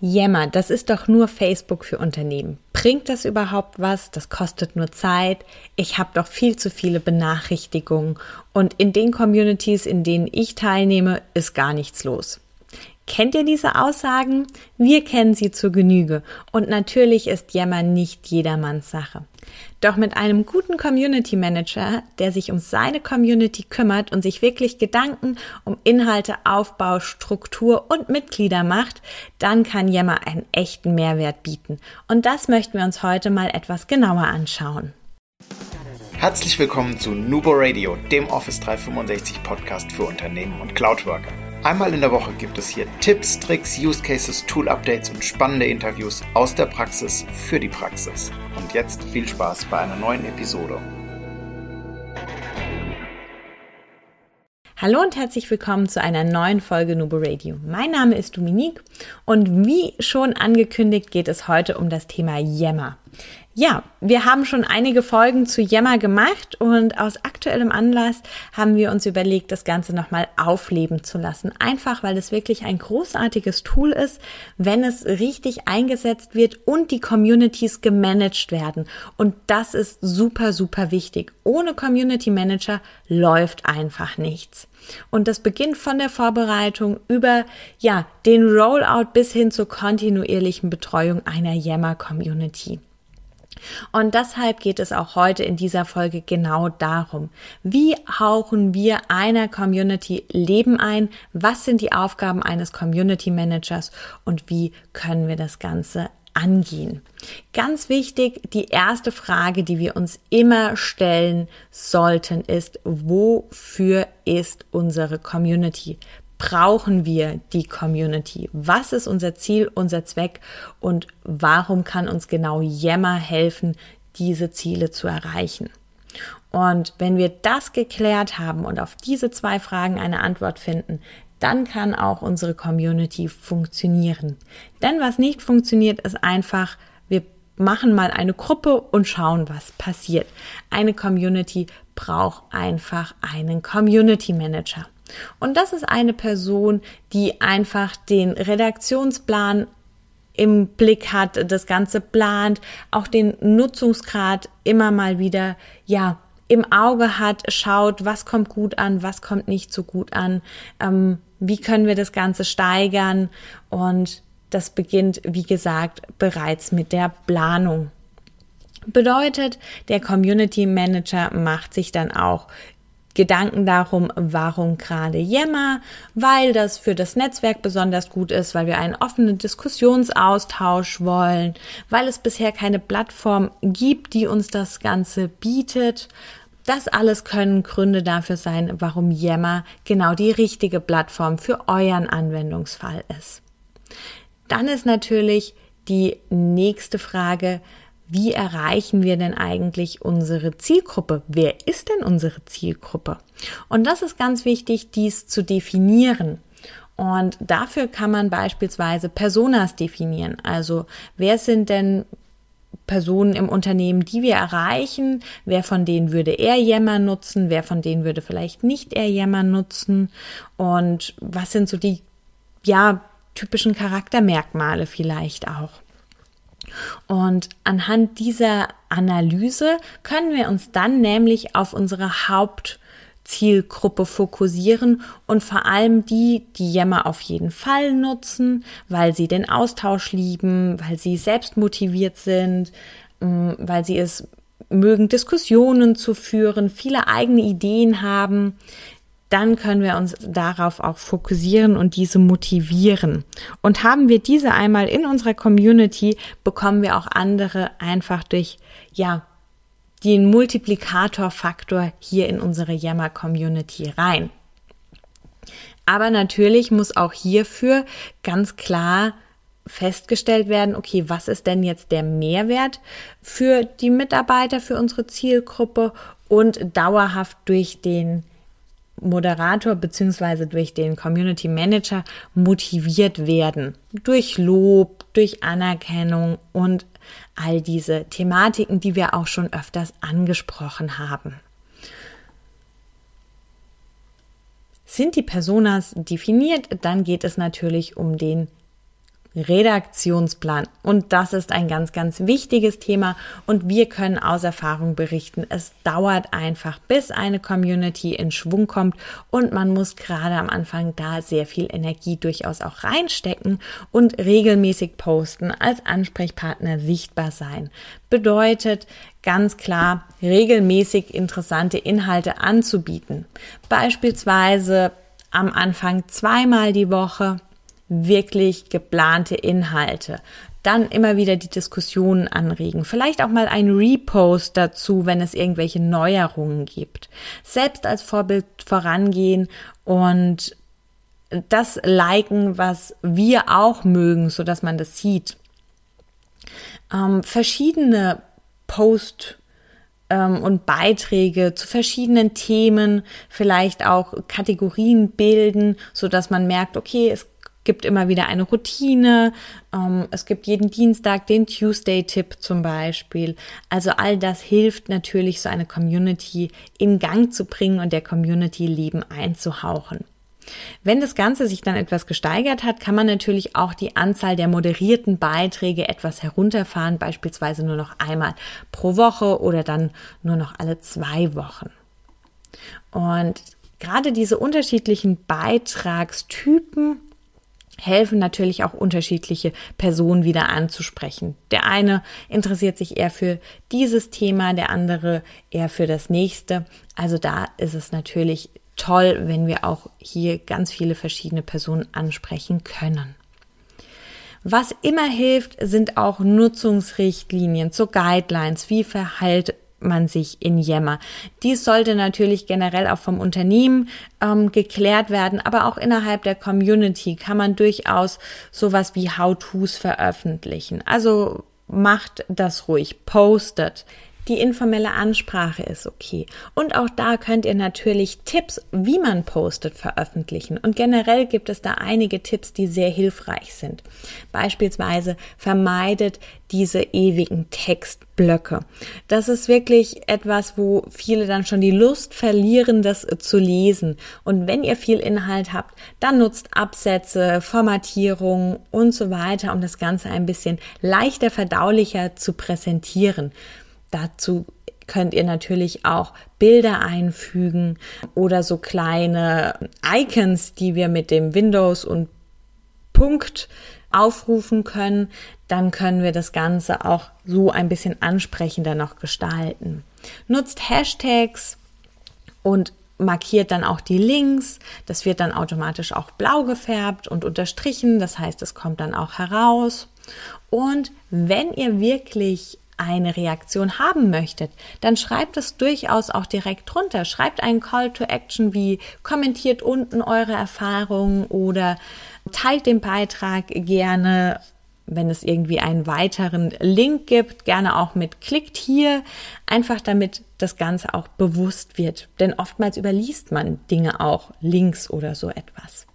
Yammer, das ist doch nur Facebook für Unternehmen. Bringt das überhaupt was? Das kostet nur Zeit. Ich habe doch viel zu viele Benachrichtigungen und in den Communities, in denen ich teilnehme, ist gar nichts los. Kennt ihr diese Aussagen? Wir kennen sie zur Genüge. Und natürlich ist Yammer nicht jedermanns Sache. Doch mit einem guten Community Manager, der sich um seine Community kümmert und sich wirklich Gedanken um Inhalte, Aufbau, Struktur und Mitglieder macht, dann kann Yammer einen echten Mehrwert bieten. Und das möchten wir uns heute mal etwas genauer anschauen. Herzlich willkommen zu Nubo Radio, dem Office 365 Podcast für Unternehmen und Cloudworker. Einmal in der Woche gibt es hier Tipps, Tricks, Use Cases, Tool Updates und spannende Interviews aus der Praxis für die Praxis. Und jetzt viel Spaß bei einer neuen Episode. Hallo und herzlich willkommen zu einer neuen Folge Nubo Radio. Mein Name ist Dominique und wie schon angekündigt geht es heute um das Thema Yammer. Ja, wir haben schon einige Folgen zu Yammer gemacht und aus aktuellem Anlass haben wir uns überlegt, das Ganze nochmal aufleben zu lassen. Einfach, weil es wirklich ein großartiges Tool ist, wenn es richtig eingesetzt wird und die Communities gemanagt werden. Und das ist super, super wichtig. Ohne Community Manager läuft einfach nichts. Und das beginnt von der Vorbereitung über, ja, den Rollout bis hin zur kontinuierlichen Betreuung einer Yammer Community. Und deshalb geht es auch heute in dieser Folge genau darum, wie hauchen wir einer Community Leben ein, was sind die Aufgaben eines Community Managers und wie können wir das Ganze angehen. Ganz wichtig, die erste Frage, die wir uns immer stellen sollten, ist, wofür ist unsere Community? Brauchen wir die Community? Was ist unser Ziel, unser Zweck und warum kann uns genau Yammer helfen, diese Ziele zu erreichen? Und wenn wir das geklärt haben und auf diese zwei Fragen eine Antwort finden, dann kann auch unsere Community funktionieren. Denn was nicht funktioniert, ist einfach, wir machen mal eine Gruppe und schauen, was passiert. Eine Community braucht einfach einen Community Manager. Und das ist eine Person, die einfach den Redaktionsplan im Blick hat, das Ganze plant, auch den Nutzungsgrad immer mal wieder, ja, im Auge hat, schaut, was kommt gut an, was kommt nicht so gut an, ähm, wie können wir das Ganze steigern und das beginnt, wie gesagt, bereits mit der Planung. Bedeutet, der Community Manager macht sich dann auch Gedanken darum, warum gerade Yammer, weil das für das Netzwerk besonders gut ist, weil wir einen offenen Diskussionsaustausch wollen, weil es bisher keine Plattform gibt, die uns das Ganze bietet. Das alles können Gründe dafür sein, warum Yammer genau die richtige Plattform für euren Anwendungsfall ist. Dann ist natürlich die nächste Frage, wie erreichen wir denn eigentlich unsere Zielgruppe? Wer ist denn unsere Zielgruppe? Und das ist ganz wichtig, dies zu definieren. Und dafür kann man beispielsweise Personas definieren. Also wer sind denn Personen im Unternehmen, die wir erreichen? Wer von denen würde eher Yammer nutzen? Wer von denen würde vielleicht nicht eher Yammer nutzen? Und was sind so die, ja, typischen Charaktermerkmale vielleicht auch? Und anhand dieser Analyse können wir uns dann nämlich auf unsere Hauptzielgruppe fokussieren und vor allem die, die Yammer auf jeden Fall nutzen, weil sie den Austausch lieben, weil sie selbst motiviert sind, mm, weil sie es mögen, Diskussionen zu führen, viele eigene Ideen haben, dann können wir uns darauf auch fokussieren und diese motivieren. Und haben wir diese einmal in unserer Community, bekommen wir auch andere einfach durch, ja, den Multiplikatorfaktor hier in unsere Yammer Community rein. Aber natürlich muss auch hierfür ganz klar festgestellt werden, okay, was ist denn jetzt der Mehrwert für die Mitarbeiter, für unsere Zielgruppe und dauerhaft durch den Moderator beziehungsweise durch den Community Manager motiviert werden. Durch Lob, durch Anerkennung und all diese Thematiken, die wir auch schon öfters angesprochen haben. Sind die Personas definiert, dann geht es natürlich um den Redaktionsplan. Und das ist ein ganz, ganz wichtiges Thema. Und wir können aus Erfahrung berichten, es dauert einfach, bis eine Community in Schwung kommt. Und man muss gerade am Anfang da sehr viel Energie durchaus auch reinstecken und regelmäßig posten, als Ansprechpartner sichtbar sein. Bedeutet ganz klar, regelmäßig interessante Inhalte anzubieten. Beispielsweise am Anfang zweimal die Woche wirklich geplante Inhalte. Dann immer wieder die Diskussionen anregen. Vielleicht auch mal ein Repost dazu, wenn es irgendwelche Neuerungen gibt. Selbst als Vorbild vorangehen und das liken, was wir auch mögen, so dass man das sieht. Ähm, verschiedene Post ähm, und Beiträge zu verschiedenen Themen, vielleicht auch Kategorien bilden, so dass man merkt, okay, es gibt immer wieder eine Routine. Ähm, es gibt jeden Dienstag den Tuesday-Tipp zum Beispiel. Also all das hilft natürlich, so eine Community in Gang zu bringen und der Community Leben einzuhauchen. Wenn das Ganze sich dann etwas gesteigert hat, kann man natürlich auch die Anzahl der moderierten Beiträge etwas herunterfahren, beispielsweise nur noch einmal pro Woche oder dann nur noch alle zwei Wochen. Und gerade diese unterschiedlichen Beitragstypen helfen natürlich auch unterschiedliche Personen wieder anzusprechen. Der eine interessiert sich eher für dieses Thema, der andere eher für das nächste. Also da ist es natürlich toll, wenn wir auch hier ganz viele verschiedene Personen ansprechen können. Was immer hilft, sind auch Nutzungsrichtlinien, so Guidelines, wie verhält man sich in Yammer. Dies sollte natürlich generell auch vom Unternehmen ähm, geklärt werden, aber auch innerhalb der Community kann man durchaus sowas wie How-Tos veröffentlichen. Also macht das ruhig, postet. Die informelle Ansprache ist okay. Und auch da könnt ihr natürlich Tipps, wie man postet, veröffentlichen. Und generell gibt es da einige Tipps, die sehr hilfreich sind. Beispielsweise vermeidet diese ewigen Textblöcke. Das ist wirklich etwas, wo viele dann schon die Lust verlieren, das zu lesen. Und wenn ihr viel Inhalt habt, dann nutzt Absätze, Formatierung und so weiter, um das Ganze ein bisschen leichter verdaulicher zu präsentieren. Dazu könnt ihr natürlich auch Bilder einfügen oder so kleine Icons, die wir mit dem Windows und Punkt aufrufen können. Dann können wir das Ganze auch so ein bisschen ansprechender noch gestalten. Nutzt Hashtags und markiert dann auch die Links. Das wird dann automatisch auch blau gefärbt und unterstrichen. Das heißt, es kommt dann auch heraus. Und wenn ihr wirklich eine Reaktion haben möchtet, dann schreibt es durchaus auch direkt drunter. Schreibt einen Call to Action wie kommentiert unten eure Erfahrungen oder teilt den Beitrag gerne, wenn es irgendwie einen weiteren Link gibt, gerne auch mit klickt hier, einfach damit das Ganze auch bewusst wird. Denn oftmals überliest man Dinge auch, Links oder so etwas.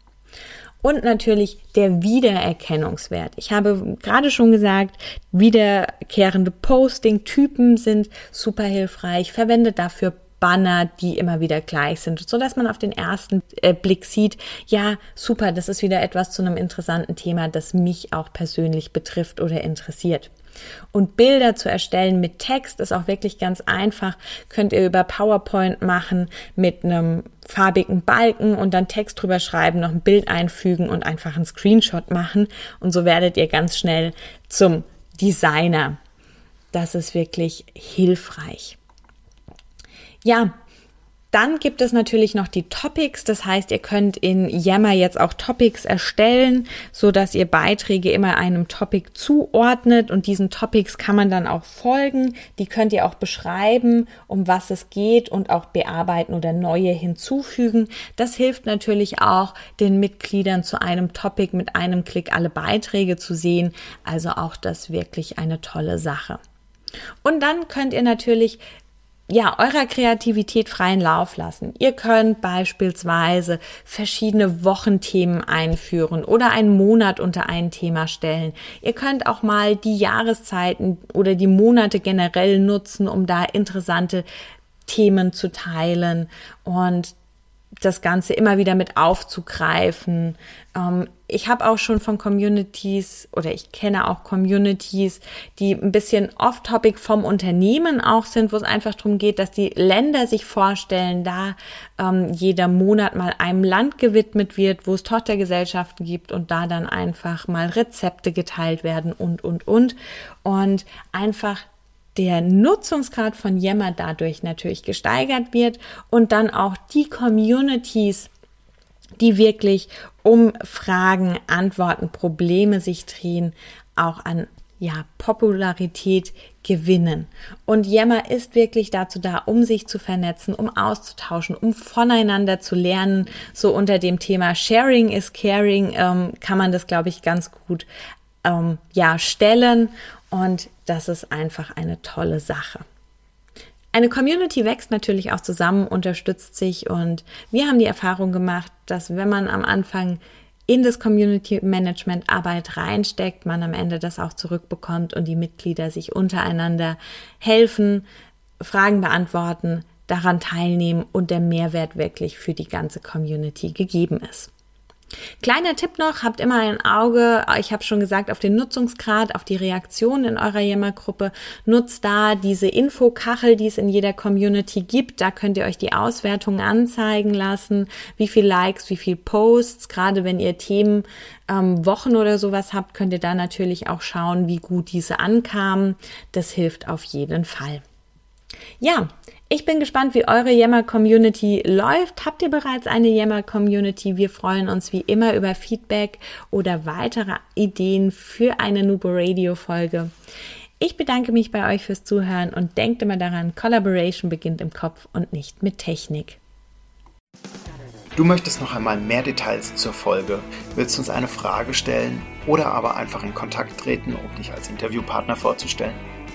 Und natürlich der Wiedererkennungswert. Ich habe gerade schon gesagt, wiederkehrende Posting-Typen sind super hilfreich. Verwende dafür Banner, die immer wieder gleich sind, so dass man auf den ersten äh, Blick sieht, ja, super, das ist wieder etwas zu einem interessanten Thema, das mich auch persönlich betrifft oder interessiert. Und Bilder zu erstellen mit Text ist auch wirklich ganz einfach. Könnt ihr über PowerPoint machen mit einem farbigen Balken und dann Text drüber schreiben, noch ein Bild einfügen und einfach einen Screenshot machen. Und so werdet ihr ganz schnell zum Designer. Das ist wirklich hilfreich. Ja, dann gibt es natürlich noch die Topics. Das heißt, ihr könnt in Yammer jetzt auch Topics erstellen, so dass ihr Beiträge immer einem Topic zuordnet und diesen Topics kann man dann auch folgen. Die könnt ihr auch beschreiben, um was es geht und auch bearbeiten oder neue hinzufügen. Das hilft natürlich auch den Mitgliedern zu einem Topic mit einem Klick alle Beiträge zu sehen. Also auch das wirklich eine tolle Sache. Und dann könnt ihr natürlich ja, eurer Kreativität freien Lauf lassen. Ihr könnt beispielsweise verschiedene Wochenthemen einführen oder einen Monat unter ein Thema stellen. Ihr könnt auch mal die Jahreszeiten oder die Monate generell nutzen, um da interessante Themen zu teilen und das Ganze immer wieder mit aufzugreifen. Ähm, ich habe auch schon von Communities oder ich kenne auch Communities, die ein bisschen off-topic vom Unternehmen auch sind, wo es einfach darum geht, dass die Länder sich vorstellen, da ähm, jeder Monat mal einem Land gewidmet wird, wo es Tochtergesellschaften gibt und da dann einfach mal Rezepte geteilt werden und, und, und. Und einfach der Nutzungsgrad von Yammer dadurch natürlich gesteigert wird und dann auch die Communities, die wirklich um Fragen, Antworten, Probleme sich drehen, auch an ja, Popularität gewinnen. Und Yammer ist wirklich dazu da, um sich zu vernetzen, um auszutauschen, um voneinander zu lernen. So unter dem Thema Sharing is Caring ähm, kann man das, glaube ich, ganz gut ähm, ja, stellen. Und das ist einfach eine tolle Sache. Eine Community wächst natürlich auch zusammen, unterstützt sich und wir haben die Erfahrung gemacht, dass wenn man am Anfang in das Community Management Arbeit reinsteckt, man am Ende das auch zurückbekommt und die Mitglieder sich untereinander helfen, Fragen beantworten, daran teilnehmen und der Mehrwert wirklich für die ganze Community gegeben ist. Kleiner Tipp noch, habt immer ein Auge, ich habe schon gesagt, auf den Nutzungsgrad, auf die Reaktion in eurer Yammer-Gruppe. Nutzt da diese Infokachel, die es in jeder Community gibt. Da könnt ihr euch die Auswertung anzeigen lassen, wie viel Likes, wie viel Posts. Gerade wenn ihr Themen ähm, Wochen oder sowas habt, könnt ihr da natürlich auch schauen, wie gut diese ankamen. Das hilft auf jeden Fall. Ja, ich bin gespannt, wie eure Yammer-Community läuft. Habt ihr bereits eine Yammer-Community? Wir freuen uns wie immer über Feedback oder weitere Ideen für eine Nubo Radio-Folge. Ich bedanke mich bei euch fürs Zuhören und denkt immer daran, Collaboration beginnt im Kopf und nicht mit Technik. Du möchtest noch einmal mehr Details zur Folge, willst uns eine Frage stellen oder aber einfach in Kontakt treten, um dich als Interviewpartner vorzustellen?